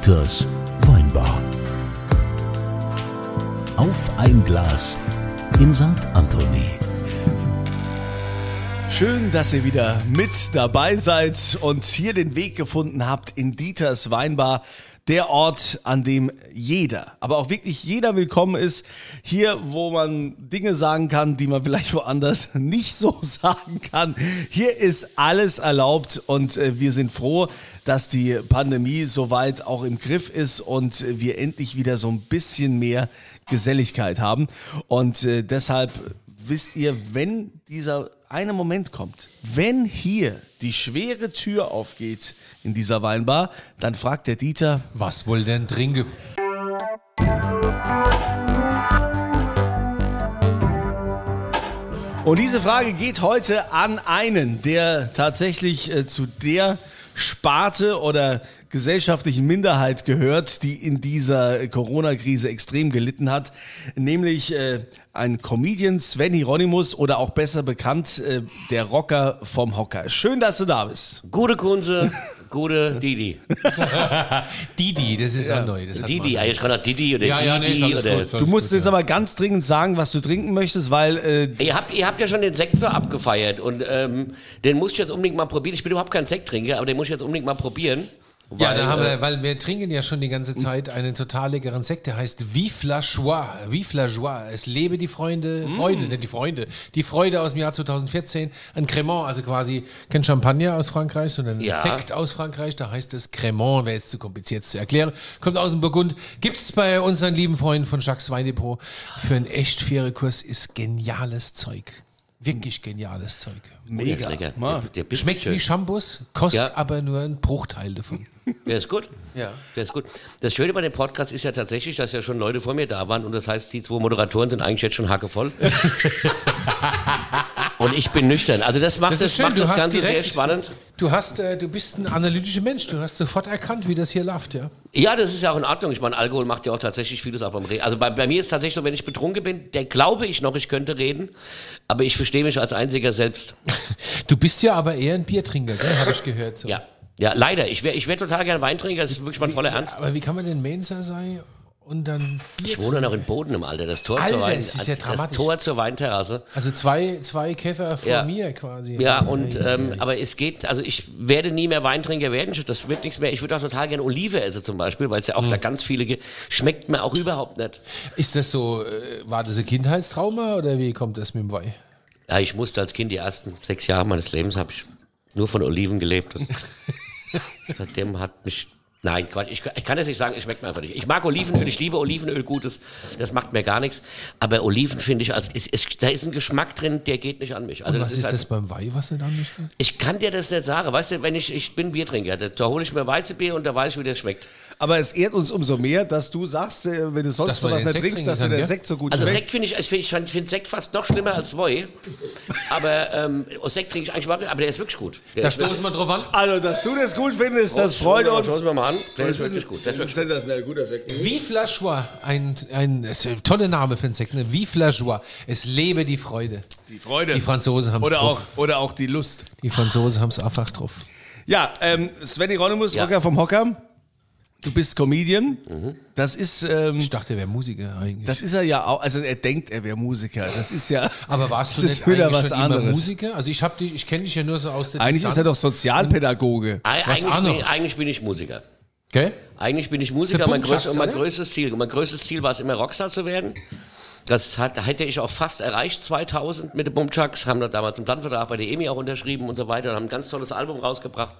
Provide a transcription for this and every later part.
Dieters Weinbar. Auf ein Glas in St. Anthony. Schön, dass ihr wieder mit dabei seid und hier den Weg gefunden habt in Dieters Weinbar. Der Ort, an dem jeder, aber auch wirklich jeder willkommen ist. Hier, wo man Dinge sagen kann, die man vielleicht woanders nicht so sagen kann. Hier ist alles erlaubt und äh, wir sind froh, dass die Pandemie soweit auch im Griff ist und wir endlich wieder so ein bisschen mehr Geselligkeit haben. Und äh, deshalb wisst ihr, wenn dieser eine Moment kommt, wenn hier die schwere Tür aufgeht in dieser Weinbar, dann fragt der Dieter, Was wohl denn trinke? Und diese Frage geht heute an einen, der tatsächlich äh, zu der Sparte oder gesellschaftlichen Minderheit gehört, die in dieser Corona-Krise extrem gelitten hat, nämlich äh, ein Comedian Sven Hieronymus oder auch besser bekannt äh, der Rocker vom Hocker. Schön, dass du da bist. Gute Kunze, gute Didi. Didi, das ist ja neu. Das Didi, man- eigentlich kann auch Didi oder Ja, ja, nee, ist Didi oder. gut, Du musst gut, jetzt aber ganz dringend sagen, was du trinken möchtest, weil äh, Ihr habt, ihr habt ja schon den Sekt so abgefeiert und ähm, den muss ich jetzt unbedingt mal probieren. Ich bin überhaupt kein Sekttrinker, aber den muss ich jetzt unbedingt mal probieren. Ja, weil, da haben äh, wir, weil wir trinken ja schon die ganze Zeit einen total leckeren Sekt, der heißt Vive la Joie. Vive la Joie. Es lebe die Freunde, Freude, nicht die Freunde. Die Freude aus dem Jahr 2014. Ein Cremant, also quasi kein Champagner aus Frankreich, sondern ein Ja. Sekt aus Frankreich. Da heißt es Cremant, wäre jetzt zu kompliziert zu erklären. Kommt aus dem Burgund. Gibt es bei unseren lieben Freunden von Jacques Weindepot. Für einen echt fairen Kurs ist geniales Zeug. Wirklich geniales Zeug. der ist lecker. Der, der Schmeckt schön. wie Shampoos, kostet Ja. aber nur ein Bruchteil davon. Der ist gut. Ja. Der ist gut. Das Schöne bei dem Podcast ist ja tatsächlich, dass ja schon Leute vor mir da waren und das heißt, die zwei Moderatoren sind eigentlich jetzt schon hackevoll. und ich bin nüchtern. Also das macht das, macht das Ganze sehr spannend. Du hast, äh, du bist ein analytischer Mensch. Du hast sofort erkannt, wie das hier läuft, ja. Ja, das ist ja auch in Ordnung. Ich meine, Alkohol macht ja auch tatsächlich vieles ab beim Reden. Also bei, bei mir ist es tatsächlich so, wenn ich betrunken bin, der glaube ich noch, ich könnte reden, aber ich verstehe mich als einziger selbst. Du bist ja aber eher ein Biertrinker? Habe ich gehört. So. Ja, ja, leider. Ich wäre ich wär total gern Weintrinker, das ist wirklich mein voller Ernst. Aber wie kann man denn Mensa sein und dann Bier Ich wohne noch in Boden im Alter. Das Tor, Alter, zur, Wein, das ja das. Tor zur Weinterrasse. Also zwei, zwei Käfer vor Ja. mir quasi. Ja, und ähm, aber es geht, also ich werde nie mehr Weintrinker werden, das wird nichts mehr. Ich würde auch total gerne Olive essen zum Beispiel, weil es ja auch da ganz viele gibt. Schmeckt mir auch überhaupt nicht. Ist das so, äh, war das ein Kindheitstrauma oder wie kommt das mit dem Wein? Ja, ich musste als Kind die ersten sechs Jahre meines Lebens habe ich nur von Oliven gelebt. Seitdem hat mich. Nein, Quatsch. Ich, ich kann das nicht sagen, es schmeckt mir einfach nicht. Ich mag Olivenöl, ich liebe Olivenöl, gutes. Das macht mir gar nichts. Aber Oliven finde ich, als, ist, ist, da ist ein Geschmack drin, der geht nicht an mich. Also Und was ist, halt- das beim Wein, was nicht? Ich kann dir das nicht sagen. Weißt du, wenn ich, ich bin Biertrinker, da, da hole ich mir Weizenbier und da weiß ich, wie das schmeckt. Aber es ehrt uns umso mehr, dass du sagst, äh, wenn du sonst sowas nicht trinkst, dass dir der kann, Sekt so gut Also schmeckt. Sekt finde ich, ich finde find Sekt fast noch schlimmer als Woi. Aber ähm, Sekt trinke ich eigentlich überhaupt nicht, aber der ist wirklich gut. Der Da stoßen wir drauf an. Also, dass du das gut findest, das freut uns. Schauen wir mal an. Der ist wirklich gut. Der ist wirklich gut. Sensationell guter Sekt. Vive la Joie, ein, ein, das ein toller Name für einen Sekt, ne? Vive la Joie, es lebe die Freude. Die Freude. Die Franzosen haben es oder auch, drauf. oder auch die Lust. Die Franzosen haben es einfach drauf. Ja, ähm, Sven Hieronymus, Ja. Rocker vom Hocker. Du bist Comedian. Mhm. Das ist, ähm, Ich dachte, er wäre Musiker eigentlich. das ist er ja auch. Also er denkt, er wäre Musiker. Das ist ja. aber warst du das nicht ist wieder eigentlich was schon anderes. immer Musiker? Also ich, hab dich- ich kenne dich ja nur so aus der Eigentlich ist er doch Distanz. Sozialpädagoge. Was Eigentlich auch bin, eigentlich bin ich Musiker. Gell? Eigentlich bin ich Musiker. Mein, Bumchucks, größ, und mein größtes Ziel, mein größtes Ziel war es immer Rockstar zu werden. Das hat, hätte ich auch fast erreicht 2000 mit den Bumchucks. Haben da damals einen Plattenvertrag bei der EMI auch unterschrieben und so weiter und haben ein ganz tolles Album rausgebracht.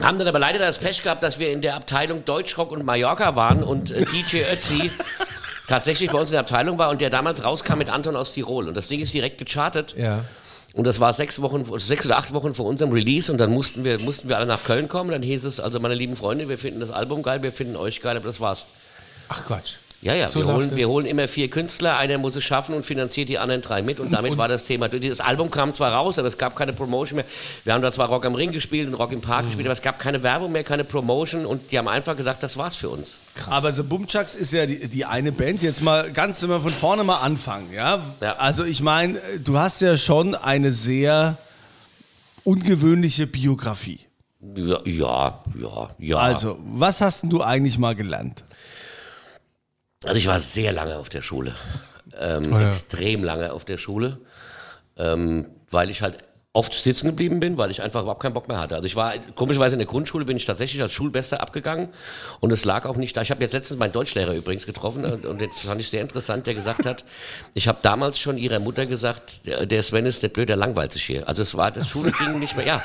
Haben dann aber leider das Pech gehabt, dass wir in der Abteilung Deutschrock und Mallorca waren und äh, DJ Ötzi tatsächlich bei uns in der Abteilung war und der damals rauskam mit Anton aus Tirol. Und das Ding ist direkt gechartet. Ja. Und das war sechs Wochen, sechs oder acht Wochen vor unserem Release und dann mussten wir, mussten wir alle nach Köln kommen. Dann hieß es, also meine lieben Freunde, wir finden das Album geil, wir finden euch geil, aber das war's. Ach Quatsch. Ja, ja, So wir, holen, wir holen immer vier Künstler, einer muss es schaffen und finanziert die anderen drei mit und damit war das Thema. Das Album kam zwar raus, aber es gab keine Promotion mehr. Wir haben da zwar Rock am Ring gespielt und Rock im Mhm. Park gespielt, aber es gab keine Werbung mehr, keine Promotion und die haben einfach gesagt, das war's für uns. Aber The Bumchucks ist ja die, die eine Band. Jetzt mal ganz, wenn wir von vorne mal anfangen, ja. Ja. Also ich meine, du hast ja schon eine sehr ungewöhnliche Biografie. Ja, ja, ja. ja. Also, was hast denn du eigentlich mal gelernt? Also ich war sehr lange auf der Schule. Ähm, Oh ja. Extrem lange auf der Schule. Ähm, weil ich halt oft sitzen geblieben bin, weil ich einfach überhaupt keinen Bock mehr hatte. Also ich war, komischerweise in der Grundschule bin ich tatsächlich als Schulbester abgegangen und es lag auch nicht da. Ich habe jetzt letztens meinen Deutschlehrer übrigens getroffen und, und das fand ich sehr interessant, der gesagt hat, ich habe damals schon ihrer Mutter gesagt, der, Sven ist der blöd, der langweilt sich hier. Also es war, das Schule ging nicht mehr, ja.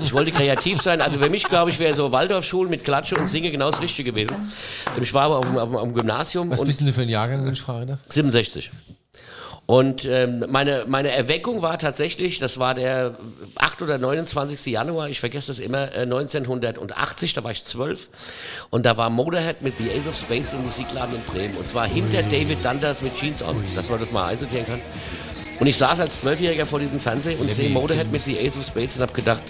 Ich wollte kreativ sein. Also für mich, glaube ich, wäre so Waldorfschulen mit Klatsche und Singe genau das Richtige gewesen. Ich war aber dem Gymnasium Was bist denn du für ein Jahrgang, wenn ich frage? darf? 67. Und ähm, meine, meine Erweckung war tatsächlich, das war der 8 oder 29. Januar, ich vergesse das immer, äh, 1980, da war ich zwölf. Und da war Motorhead mit The Ace of Spades im Musikladen in Bremen. Und zwar hinter David Dundas mit Jeans on, dass man das mal einsortieren kann. Und ich saß als Zwölfjähriger vor diesem Fernseher und sehe Motorhead mit The Ace of Spades und habe gedacht,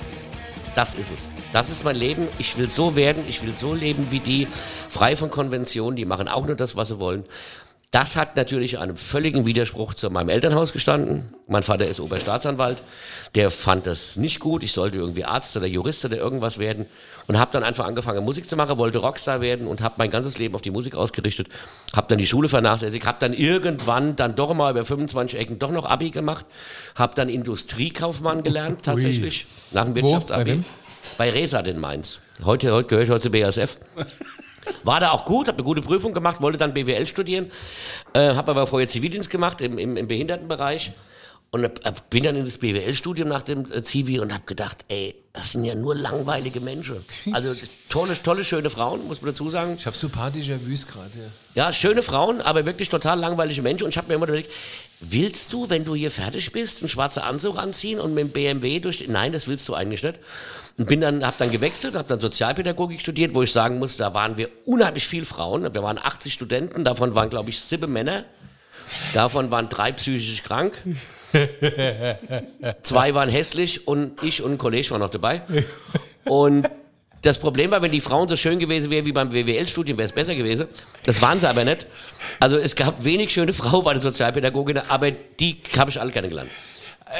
das ist es. Das ist mein Leben. Ich will so werden, ich will so leben wie die, frei von Konventionen, die machen auch nur das, was sie wollen. Das hat natürlich einen völligen Widerspruch zu meinem Elternhaus gestanden. Mein Vater ist Oberstaatsanwalt. Der fand das nicht gut. Ich sollte irgendwie Arzt oder Jurist oder irgendwas werden. Und habe dann einfach angefangen, Musik zu machen, wollte Rockstar werden und habe mein ganzes Leben auf die Musik ausgerichtet. Habe dann die Schule vernachlässigt, habe dann irgendwann dann doch mal über 25 Ecken doch noch Abi gemacht. Habe dann Industriekaufmann gelernt, tatsächlich, nach dem Wo? Wirtschaftsabi. Bei wem? Bei Resat in Mainz. Heute, heute gehöre ich heute zu BASF. War da auch gut, habe eine gute Prüfung gemacht, wollte dann BWL studieren, äh, habe aber vorher Zivildienst gemacht im, im, im Behindertenbereich und hab, bin dann in das BWL-Studium nach dem äh, Zivi und habe gedacht, ey, das sind ja nur langweilige Menschen. Also tolle, tolle, schöne Frauen, muss man dazu sagen. Ich habe sympathischer Wüst gerade. Ja. Ja, schöne Frauen, aber wirklich total langweilige Menschen. Und ich habe mir immer überlegt, willst du, wenn du hier fertig bist, einen schwarzen Anzug anziehen und mit dem BMW durch... Nein, das willst du eigentlich nicht. Und bin dann, habe dann gewechselt, habe dann Sozialpädagogik studiert, wo ich sagen muss, da waren wir unheimlich viel Frauen. Wir waren 80 Studenten, davon waren, glaube ich, sieben Männer. Davon waren drei psychisch krank. Zwei waren hässlich und ich und ein Kollege waren noch dabei. Und das Problem war, wenn die Frauen so schön gewesen wären wie beim WWL-Studium, wäre es besser gewesen. Das waren sie aber nicht. Also es gab wenig schöne Frauen bei den Sozialpädagoginnen, aber die habe ich alle kennengelernt.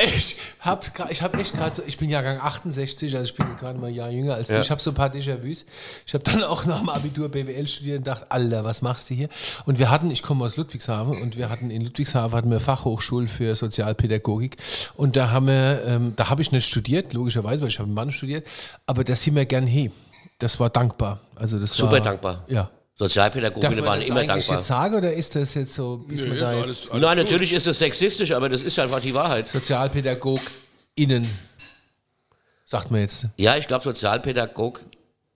Ich hab's gra- ich hab echt gerade so, ich bin Jahrgang 68, also ich bin gerade mal ein Jahr jünger als du. Ich habe so ein paar Déjà-vus. Ich habe dann auch nach dem Abitur BWL studiert und dachte, Alter, was machst du hier? Und wir hatten, ich komme aus Ludwigshafen und wir hatten in Ludwigshafen hatten wir Fachhochschule für Sozialpädagogik und da haben wir, ähm, da habe ich nicht studiert, logischerweise, weil ich habe einen Mann studiert, aber da sind wir gern he. Das war dankbar. Also das Super war, dankbar. Ja. Sozialpädagoginnen waren das immer eigentlich dankbar. jetzt sagen oder ist das jetzt so, bis man da jetzt Nein, natürlich ist es sexistisch, aber das ist einfach die Wahrheit. SozialpädagogInnen, sagt man jetzt. Ja, ich glaube Sozialpädagog,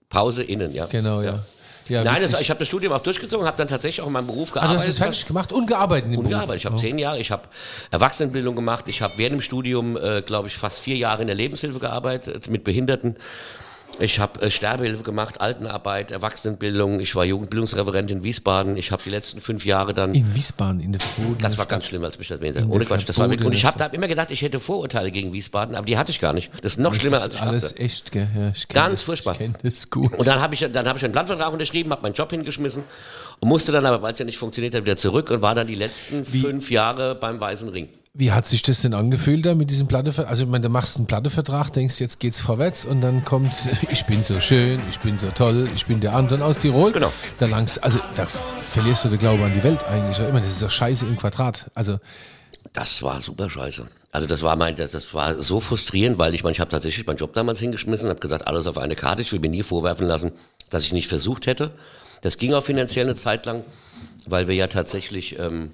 Pause innen, ja. Genau, ja. ja. Nein, das, ich habe das Studium auch durchgezogen, habe dann tatsächlich auch in meinem Beruf Ah, du gearbeitet. hast es fertig gemacht und gearbeitet im Und Beruf. gearbeitet. Ich habe Oh. zehn Jahre, ich habe Erwachsenenbildung gemacht, ich habe während dem Studium, äh, glaube ich, fast vier Jahre in der Lebenshilfe gearbeitet mit Behinderten. Ich habe äh, Sterbehilfe gemacht, Altenarbeit, Erwachsenenbildung. Ich war Jugendbildungsreferent in Wiesbaden. Ich habe die letzten fünf Jahre dann. In Wiesbaden, in der verbotenen Das war ganz schlimm, als mich das Ohne der Quatsch, das war wirklich. Und ich habe da immer gedacht, ich hätte Vorurteile gegen Wiesbaden, aber die hatte ich gar nicht. Das ist noch schlimmer, Das als ist ich alles dachte. echt, gell? Ja, ich Ganz das, furchtbar. Ich kenne das gut. Und dann habe ich, dann hab ich einen Blattvertrag unterschrieben, habe meinen Job hingeschmissen und musste dann aber, weil es ja nicht funktioniert hat, wieder zurück und war dann die letzten fünf Jahre beim Weißen Ring. Wie hat sich das denn angefühlt da mit diesem Plattevertrag? Also, ich meine, du machst einen Plattevertrag, denkst, jetzt geht's vorwärts und dann kommt, ich bin so schön, ich bin so toll, ich bin der Anton aus Tirol. Genau. Da langs, also, da verlierst du den Glauben an die Welt eigentlich. Ich meine, das ist doch scheiße im Quadrat. Also, Das war super scheiße. Also das war mein, das, das war so frustrierend, weil ich meine, ich habe tatsächlich meinen Job damals hingeschmissen, habe gesagt, alles auf eine Karte. Ich will mir nie vorwerfen lassen, dass ich nicht versucht hätte. Das ging auch finanziell eine Zeit lang, weil wir ja tatsächlich ähm,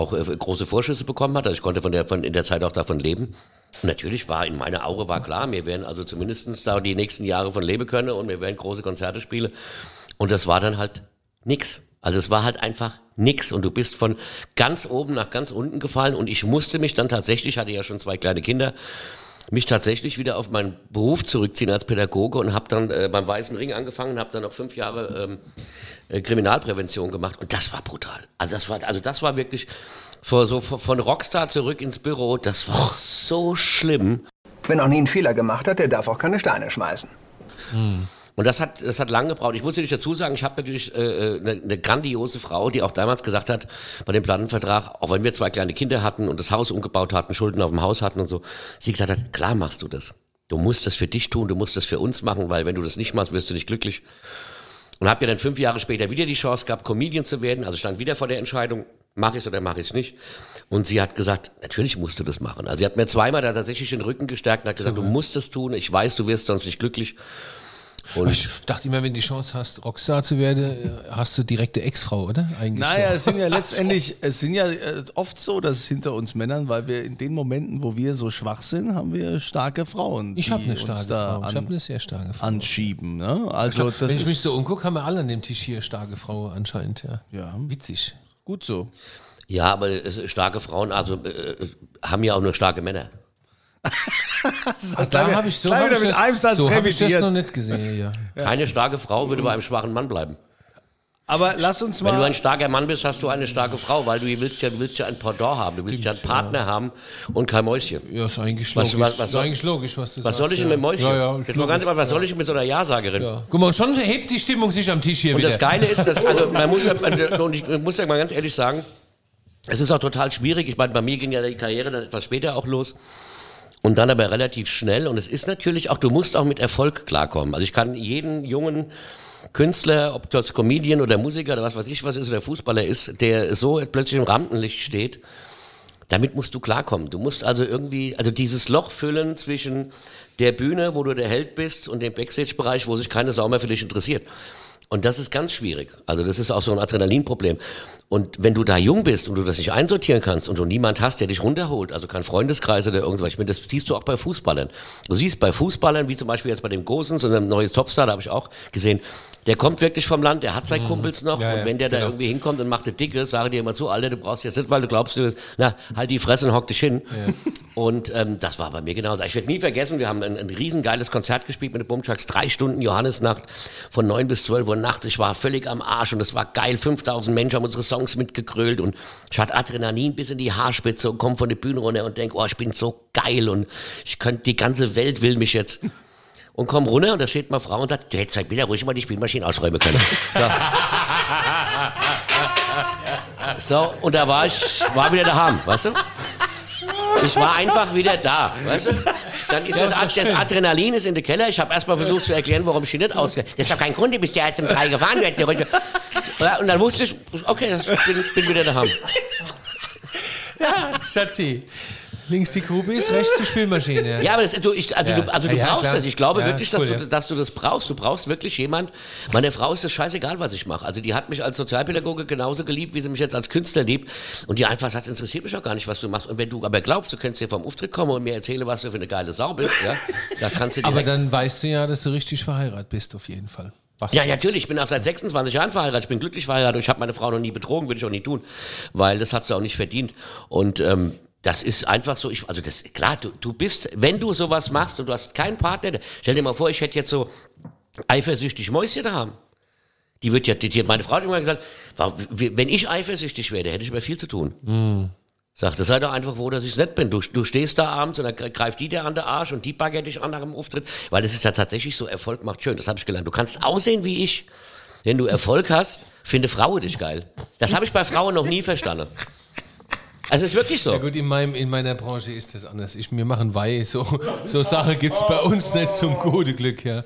auch äh, große Vorschüsse bekommen hatten. Also ich konnte von der, von, in der Zeit auch davon leben. Natürlich war in meiner Aure war klar, wir werden also zumindestens da die nächsten Jahre von leben können und wir werden große Konzerte spielen. Und das war dann halt nix. Also es war halt einfach nix und du bist von ganz oben nach ganz unten gefallen und ich musste mich dann tatsächlich, hatte ja schon zwei kleine Kinder, mich tatsächlich wieder auf meinen Beruf zurückziehen als Pädagoge und habe dann äh, beim Weißen Ring angefangen, habe dann noch fünf Jahre ähm, äh, Kriminalprävention gemacht und das war brutal. Also das war, also das war wirklich vor, so von von Rockstar zurück ins Büro, das war so schlimm. Wer noch nie einen Fehler gemacht hat, der darf auch keine Steine schmeißen. Und das hat, das hat lange gebraucht. Ich muss natürlich dazu sagen, ich habe natürlich äh, äh, eine, eine grandiose Frau, die auch damals gesagt hat, bei dem Plattenvertrag, auch wenn wir zwei kleine Kinder hatten und das Haus umgebaut hatten, Schulden auf dem Haus hatten und so, sie gesagt hat, klar machst du das. Du musst das für dich tun, du musst das für uns machen, weil wenn du das nicht machst, wirst du nicht glücklich. Und habe ja dann fünf Jahre später wieder die Chance gehabt, Comedian zu werden. Also stand wieder vor der Entscheidung, mache ich es oder mache ich es nicht. Und sie hat gesagt, natürlich musst du das machen. Also sie hat mir zweimal da tatsächlich den Rücken gestärkt und hat gesagt, du musst es tun. Ich weiß, du wirst sonst nicht glücklich. Und Ich dachte immer, wenn du die Chance hast, Rockstar zu werden, äh, hast du direkte Ex-Frau, oder? Eigentlich Naja, so. es sind ja letztendlich, es sind ja äh, oft so, dass es hinter uns Männern, weil wir in den Momenten, wo wir so schwach sind, haben wir starke Frauen. Ich habe die eine uns starke da Frau. Ich an- habe eine sehr starke Frau. anschieben. Ne? Also das Wenn ich mich so umgucke, haben wir alle an dem Tisch hier starke Frau anscheinend, ja. Ja. Witzig. gut so. ja, aber starke Frauen also, äh, haben ja auch nur starke Männer. Ah, da habe ich so, hab wieder ich mit das, einem Satz so hab ich das noch nicht gesehen, ja. Keine starke Frau würde bei einem schwachen Mann bleiben. Aber lass uns Wenn du mal. ein starker Mann bist, hast du eine starke Frau, weil du willst ja, du willst ja ein Pendant haben, du willst ja einen Partner haben und kein Mäuschen. Ja, ist eigentlich Was- logisch. was- was ist soll- eigentlich logisch, was du Was sagst. soll ich denn ja. mit Mäuschen? Ja, ja, ist Jetzt mal ganz einfach, was soll ich mit so einer Ja-Sagerin? Ja. Guck mal, und schon hebt die Stimmung sich am Tisch hier Und wieder. das Geile ist, dass, also man muss, ja- und ich muss ja mal ganz ehrlich sagen, es ist auch total schwierig. Ich meine, bei mir ging ja die Karriere dann etwas später auch los. Und dann aber relativ schnell. Und es ist natürlich auch, du musst auch mit Erfolg klarkommen. Also ich kann jeden jungen Künstler, ob das Comedian oder Musiker oder was weiß ich was ist oder Fußballer ist, der so plötzlich im Rampenlicht steht, damit musst du klarkommen. Du musst also irgendwie, also dieses Loch füllen zwischen der Bühne, wo du der Held bist, und dem Backstage-Bereich, wo sich keine Sau mehr für dich interessiert. Und das ist ganz schwierig. Also das ist auch so ein Adrenalinproblem. Und wenn du da jung bist und du das nicht einsortieren kannst und du niemand hast, der dich runterholt, also kein Freundeskreis oder irgendwas, ich meine, das siehst du auch bei Fußballern. Du siehst bei Fußballern, wie zum Beispiel jetzt bei dem Gosens und einem neues Topstar, da habe ich auch gesehen, der kommt wirklich vom Land, der hat seine Kumpels noch Mhm. Ja, und ja, wenn der da genau. irgendwie hinkommt und macht eine Dicke, sage dir immer zu, Alter, du brauchst jetzt nicht, weil du glaubst, du na, halt die Fresse und hock dich hin. Und ähm, das war bei mir genauso. Ich werde nie vergessen, wir haben ein, ein riesengeiles Konzert gespielt mit den Bumchucks, drei Stunden Johannesnacht von 9 bis 12 Uhr nachts. Ich war völlig am Arsch und es war geil. 5000 Menschen haben unsere Songs mitgegrölt und ich hatte Adrenalin bis in die Haarspitze und komme von der Bühne runter und denk, oh, ich bin so geil und ich könnte, die ganze Welt will mich jetzt. Und komm runter und da steht mal Frau und sagt, du hättest halt wieder ruhig mal die Spielmaschine ausräumen können. So. So, und da war ich, war wieder daheim, weißt du? Ich war einfach wieder da, weißt du? Dann ist Ja, das, das schön. Adrenalin ist in den Keller. Ich habe erst mal versucht zu erklären, warum ich hier nicht ausgehe. Das ist doch kein Grund, du bist ja erst um drei gefahren. Ja Ja, Und dann wusste ich, okay, das bin, bin wieder daheim. Schatzi. Links die Groupies, rechts die Spielmaschine. Ja, aber das, du, ich, also Ja. du, also du Ja, brauchst klar. das. Ich glaube wirklich, dass, cool, du, dass du das brauchst. Du brauchst wirklich jemand. Meine Frau ist es scheißegal, was ich mache. Also die hat mich als Sozialpädagoge genauso geliebt, wie sie mich jetzt als Künstler liebt. Und die einfach sagt, es interessiert mich auch gar nicht, was du machst. Und wenn du aber glaubst, du könntest hier vom Auftritt kommen und mir erzählen, was du für eine geile Sau bist, ja, da kannst du Aber dann weißt du ja, dass du richtig verheiratet bist, auf jeden Fall. Was? Ja, natürlich. Ich bin auch seit 26 Jahren verheiratet. Ich bin glücklich verheiratet. und Ich habe meine Frau noch nie betrogen, würde ich auch nie tun, weil das hat sie auch nicht verdient. Und ähm, das ist einfach so. Ich, also das klar. Du, du bist, wenn du sowas machst und du hast keinen Partner. Stell dir mal vor, ich hätte jetzt so eifersüchtig Mäuschen da haben. Die wird ja, die, die, meine Frau hat immer gesagt, wenn ich eifersüchtig wäre, hätte ich aber viel zu tun. Sagt, sei doch einfach froh, dass ich es nicht bin. Du, du stehst da abends und dann gre- greift die dir an den Arsch und die baggert dich an nach dem Auftritt. Weil das ist ja tatsächlich so, Erfolg macht schön. Das habe ich gelernt. Du kannst aussehen wie ich. Wenn du Erfolg hast, finde Frauen dich geil. Das habe ich bei Frauen noch nie verstanden. Also ist wirklich so. Ja gut, in, meinem, in meiner Branche ist das anders. Ich, wir machen Weihe, so, so Sache gibt es bei uns nicht zum guten Glück. Ja,